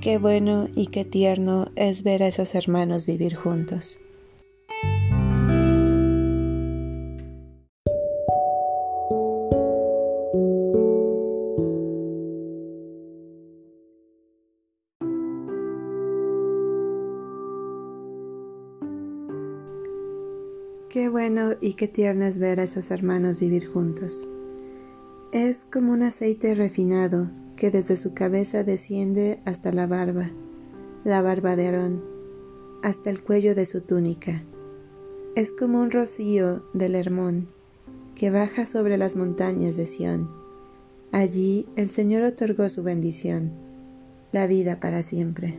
Qué bueno y qué tierno es ver a esos hermanos vivir juntos. Qué bueno y qué tierno es ver a esos hermanos vivir juntos. Es como un aceite refinado que desde su cabeza desciende hasta la barba, la barba de Aarón, hasta el cuello de su túnica. Es como un rocío del Hermón que baja sobre las montañas de Sión. Allí el Señor otorgó su bendición, la vida para siempre.